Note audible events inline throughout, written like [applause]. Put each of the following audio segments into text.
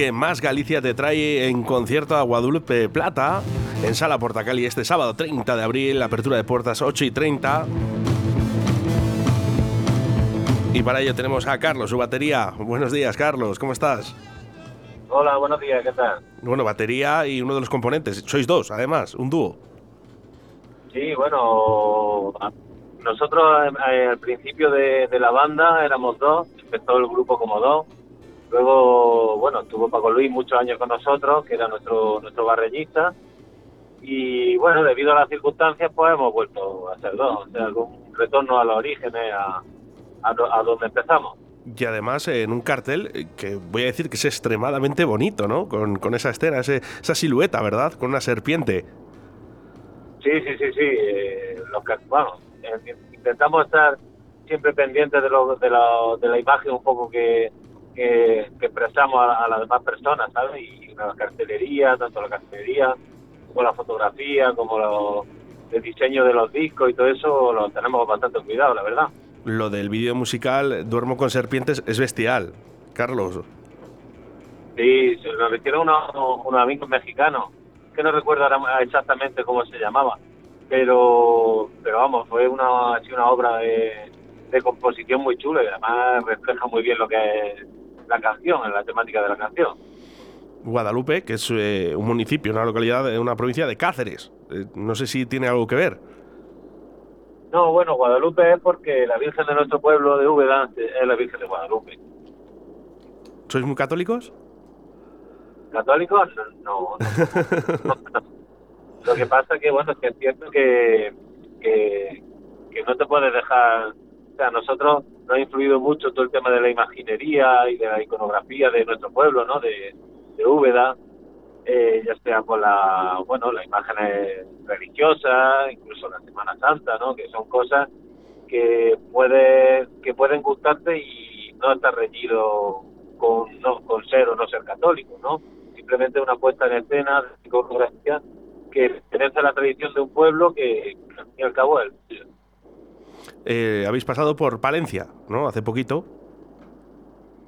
Que Más Galicia te trae en concierto a Guadalupe Plata en Sala Portacali este sábado 30 de abril, apertura de puertas 8 y 30. Y para ello tenemos a Carlos, su batería. Buenos días, Carlos, ¿cómo estás? Hola, buenos días, ¿qué tal? Bueno, batería y uno de los componentes. Sois dos, además, un dúo. Sí, bueno, nosotros eh, al principio de, de la banda éramos dos, empezó el grupo como dos Luego, bueno, estuvo Paco Luis muchos años con nosotros, que era nuestro, nuestro barreñista. Y bueno, debido a las circunstancias, pues hemos vuelto a ser dos. O sea, algún retorno a los orígenes, a, a, donde empezamos. Y además en un cartel eh, que voy a decir que es extremadamente bonito, ¿no? Con, con esa escena, esa silueta, ¿verdad? Con una serpiente. Sí, sí, sí, sí. Eh, los que, bueno, eh, intentamos estar siempre pendientes de, lo, de, la, de la imagen un poco que, que, expresamos a, las demás personas, ¿sabes? Y la cartelería, tanto la cartelería como la fotografía, como el diseño de los discos y todo eso lo tenemos bastante cuidado, la verdad. Lo del vídeo musical Duermo con serpientes es bestial, Carlos. Sí, se lo hicieron unos, unos amigos mexicanos, que no recuerdo exactamente cómo se llamaba, pero, pero vamos, fue una, así una obra de, de composición muy chula y además refleja muy bien lo que es la canción, en la temática de la canción. Guadalupe, que es eh, un municipio, una localidad, de una provincia de Cáceres. Eh, no sé si tiene algo que ver. No, bueno, Guadalupe es porque la Virgen de nuestro pueblo de Úbeda es la Virgen de Guadalupe. ¿Sois muy católicos? ¿Católicos? No. [laughs] Lo que pasa que, bueno, es que entiendo que, que, que no te puedes dejar sea, nosotros nos ha influido mucho todo el tema de la imaginería y de la iconografía de nuestro pueblo, ¿no? De, de Úbeda, eh, ya sea por la, bueno, las imágenes religiosas, incluso la Semana Santa, ¿no? Que son cosas que puede, que pueden gustarte y no estar reñido con, no, con ser o no ser católico, ¿no? Simplemente una puesta en escena de iconografía que pertenece a la tradición de un pueblo que, al fin y al cabo, el eh, habéis pasado por Palencia, ¿no? Hace poquito.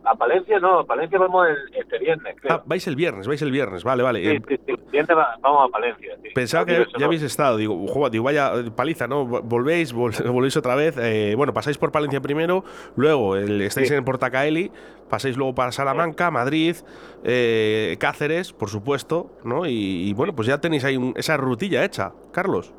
A Palencia no, a Palencia vamos el, este viernes, creo. Ah, vais el viernes, vais el viernes, vale, vale. Sí, eh, sí, sí, el viernes vamos a Palencia. Pensaba que ya habéis estado, digo, digo, vaya eh, paliza, ¿no? Volvéis, [laughs] volvéis otra vez. bueno, pasáis por Palencia primero, luego estáis en Portacaeli, pasáis luego para Salamanca, Madrid, Cáceres, por supuesto, ¿no? Y, bueno, pues ya tenéis ahí esa rutilla hecha, Carlos.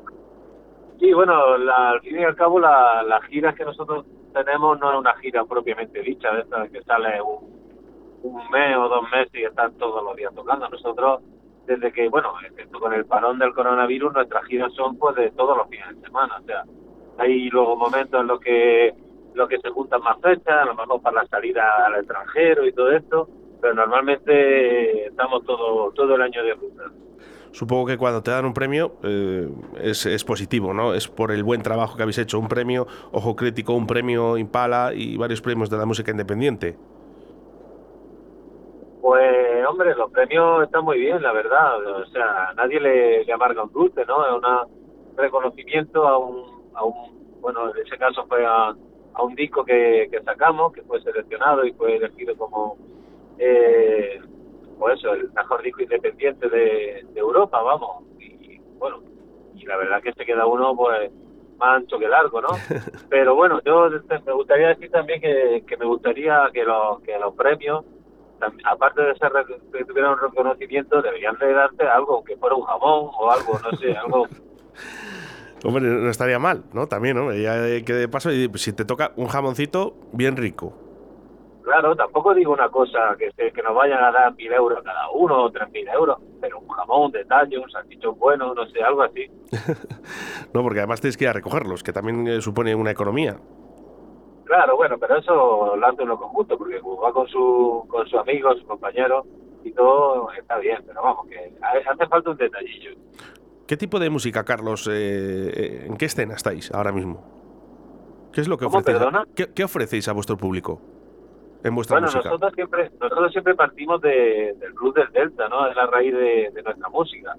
Sí, bueno, al fin y al cabo la, las giras que nosotros tenemos no es una gira propiamente dicha, de esta que sale un, mes o dos meses y están todos los días tocando. Nosotros, desde que, bueno, con el parón del coronavirus, nuestras giras son pues de todos los fines de semana. O sea, hay luego momentos en los que, los que se juntan más fechas, a lo mejor para la salida al extranjero y todo esto, pero normalmente estamos todo, todo el año de ruta supongo que cuando te dan un premio eh, es, positivo, ¿no? Es por el buen trabajo que habéis hecho. Un premio Ojo Crítico, un premio Impala y varios premios de la música independiente. Pues, hombre, los premios están muy bien, la verdad. O sea, nadie le, amarga un dulce, ¿no? Es un reconocimiento a un, a un, bueno, en ese caso fue a, un disco que, que sacamos, que fue seleccionado y fue elegido como, eh, pues eso, el mejor disco independiente de, Europa, vamos. Y, bueno, y la verdad que se queda uno, pues, más ancho que largo, ¿no? [laughs] Pero bueno, yo me gustaría decir también que, que me gustaría que los, que los premios, aparte de ser que tuvieran un reconocimiento, deberían de darte algo, aunque fuera un jamón o algo, no sé, [laughs] algo Hombre, no estaría mal, ¿no? También, ¿no? Ya que de paso, si te toca un jamoncito bien rico. Claro, tampoco digo una cosa que, que nos vayan a dar mil euros cada uno o tres mil euros, pero un jamón, un detalle, un salchichón bueno, no sé, algo así. [laughs] no, porque además tienes que ir a recogerlos, que también eh, supone una economía. Claro, bueno, pero eso lo hace uno conjunto, porque va con su, con su amigo, su compañero, y todo está bien, pero vamos, que hace falta un detallillo. ¿Qué tipo de música, Carlos? Eh, eh, ¿En qué escena estáis ahora mismo? ¿Qué es lo que ofrecéis? ¿Qué, ofrecéis a vuestro público en vuestra bueno, nosotros siempre nosotros siempre partimos del blues del Delta, ¿no? Es la raíz de, nuestra música.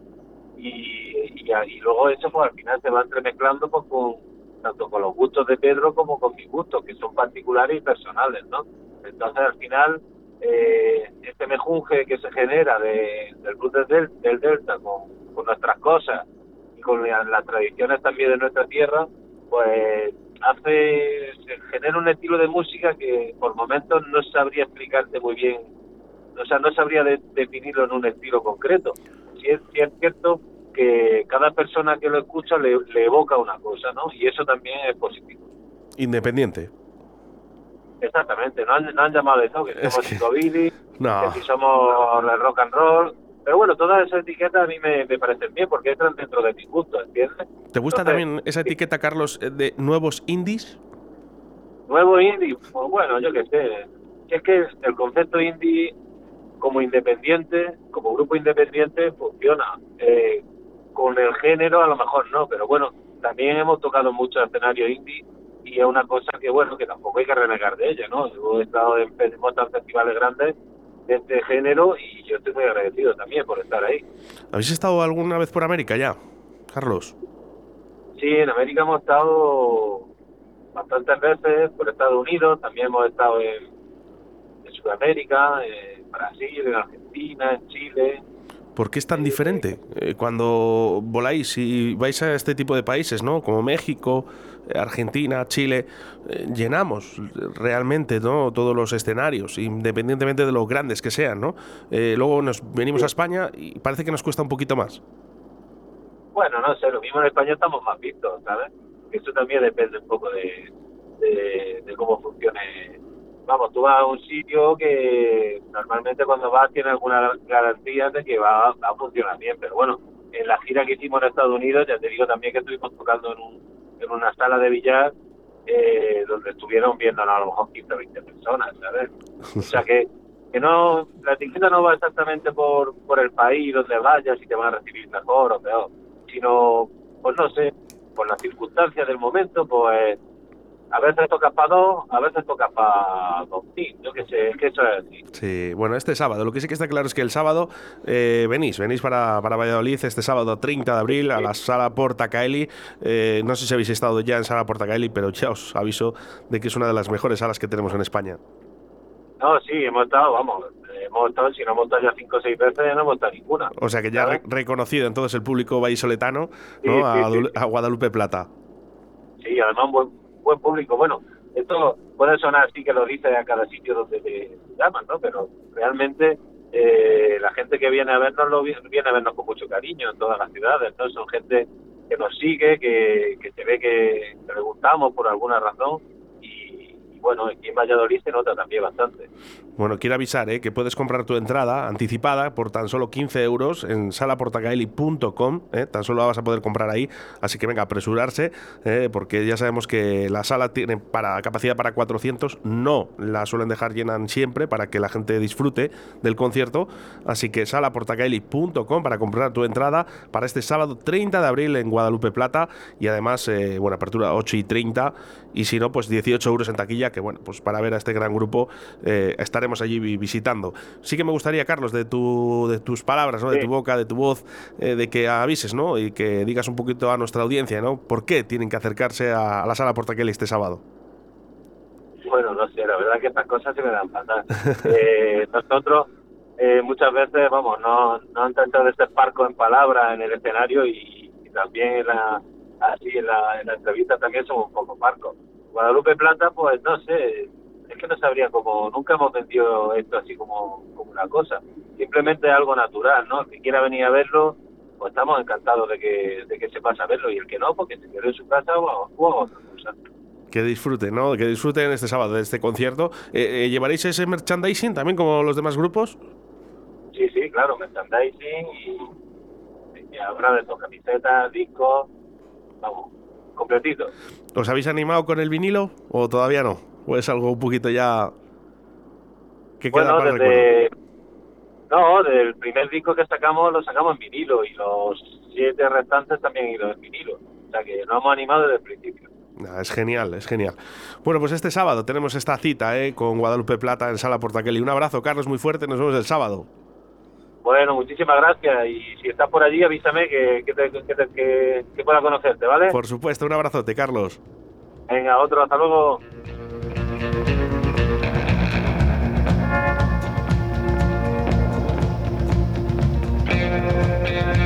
Y, y, luego eso pues al final se va entremezclando pues, con tanto con los gustos de Pedro como con mis gustos, que son particulares y personales, ¿no? Entonces al final eh, este mejunje que se genera de, del blues del, del Delta con con nuestras cosas y con las tradiciones también de nuestra tierra, pues hace, genera un estilo de música que por momentos no sabría explicarte muy bien, o sea, no sabría definirlo en un estilo concreto. Si es, cierto que cada persona que lo escucha le, evoca una cosa, ¿no? Y eso también es positivo. Independiente. Exactamente, no han, han llamado de eso, que somos que... [laughs] que si somos el rock and roll, pero bueno, todas esas etiquetas a mí me, parecen bien porque entran dentro de mi gusto, ¿entiendes? ¿Te gusta también esa etiqueta, Carlos, de nuevos indies? Nuevo indie, pues bueno, yo qué sé. Es que el concepto indie como independiente, como grupo independiente, funciona. Eh, con el género a lo mejor no, pero bueno, también hemos tocado mucho escenario indie y es una cosa que bueno, que tampoco hay que renegar de ella, ¿no? Hemos estado en, en festivales grandes de este género y yo estoy muy agradecido también por estar ahí. ¿Habéis estado alguna vez por América ya, Carlos? Sí, en América hemos estado bastantes veces, por Estados Unidos, también hemos estado en, Sudamérica, en Brasil, en Argentina, en Chile. ¿Por qué es tan diferente eh, cuando voláis y vais a este tipo de países, ¿no? Como México, Argentina, Chile, eh, llenamos realmente ¿no? todos los escenarios, independientemente de lo grandes que sean. ¿no? Eh, luego nos venimos a España y parece que nos cuesta un poquito más. Bueno, no sé, lo mismo en España estamos más vistos, ¿sabes? Eso también depende un poco de, de, cómo funcione. Vamos, tú vas a un sitio que normalmente cuando vas tiene alguna garantía de que va, va a funcionar bien, pero bueno, en la gira que hicimos en Estados Unidos, ya te digo también que estuvimos tocando en un en una sala de billar eh, donde estuvieron viendo a lo mejor 15 o 20 personas, ¿sabes? O sea que, que no, la etiqueta no va exactamente por, por el país donde vayas y te van a recibir mejor o peor, sino, pues no sé, por las circunstancias del momento, pues a veces toca para dos, a veces toca para dos yo qué sé, es que eso es así. Sí, bueno, este sábado, lo que sí que está claro es que el sábado eh, venís, venís para, para Valladolid este sábado 30 de abril a la Sala Portacaeli. Eh, no sé si habéis estado ya en Sala Portacaeli, pero ya os aviso de que es una de las mejores salas que tenemos en España. No, sí, hemos estado, vamos, hemos estado, si no hemos estado ya cinco o seis veces, no hemos estado ninguna. O sea que ya reconocido entonces el público vallisoletano ¿no? a, a Guadalupe Plata. Sí, además buen buen público. Bueno, esto puede sonar así que lo dice a cada sitio donde te llaman, ¿no? Pero realmente eh, la gente que viene a vernos lo viene a vernos con mucho cariño en todas las ciudades, ¿no? Son gente que nos sigue, que, que se ve que, gustamos por alguna razón bueno, aquí en Valladolid se nota también bastante. Bueno, quiero avisar ¿eh? que puedes comprar tu entrada anticipada por tan solo 15 euros en salaportacaeli.com, ¿eh? tan solo la vas a poder comprar ahí, así que venga, apresurarse, ¿eh? porque ya sabemos que la sala tiene para capacidad para 400, no la suelen dejar llena siempre para que la gente disfrute del concierto, así que salaportacaeli.com para comprar tu entrada para este sábado 30 de abril en Guadalupe Plata y además, bueno, apertura 8 y 30 y si no, pues 18 euros en taquilla que bueno, pues para ver a este gran grupo, eh, estar estaremos allí visitando. Sí que me gustaría, Carlos, de, tu, de tus palabras, ¿no? de tu boca, de tu voz, eh, de que avises ¿no? y que digas un poquito a nuestra audiencia ¿no? por qué tienen que acercarse a, la sala Portaquel este sábado. Bueno, no sé, la verdad que estas cosas se me dan fatal. [laughs] eh, nosotros eh, muchas veces, vamos, no, no han tratado de ser parco en palabras en el escenario y, también en la, así en la, en la entrevista también somos un poco parcos. Guadalupe Plata, pues no sé, es que no sabría cómo, nunca hemos vendido esto así como, como una cosa. Simplemente algo natural, ¿no? El que quiera venir a verlo, pues estamos encantados de que, de que se pase a verlo y el que no, porque se quede en su casa o, o a otra cosa que disfruten, ¿no? Que disfruten este sábado de este concierto. Eh, eh, ¿Llevaréis ese merchandising también como los demás grupos? Sí, sí, claro, merchandising y, y ahora de dos camisetas, discos, vamos, completito. ¿Os habéis animado con el vinilo o todavía no? ¿O es algo un poquito ya que queda bueno, desde... No, del primer disco que sacamos lo sacamos en vinilo y los siete restantes también ido en vinilo. O sea que nos hemos animado desde el principio. es genial, es genial. Bueno, pues este sábado tenemos esta cita ¿eh? con Guadalupe Plata en Sala Portaquel. Y un abrazo, Carlos, muy fuerte. Nos vemos el sábado. Bueno, muchísimas gracias. Y si estás por allí, avísame que, que, pueda conocerte, ¿vale? Por supuesto, un abrazote, Carlos. Venga, otro, hasta luego. Thank you.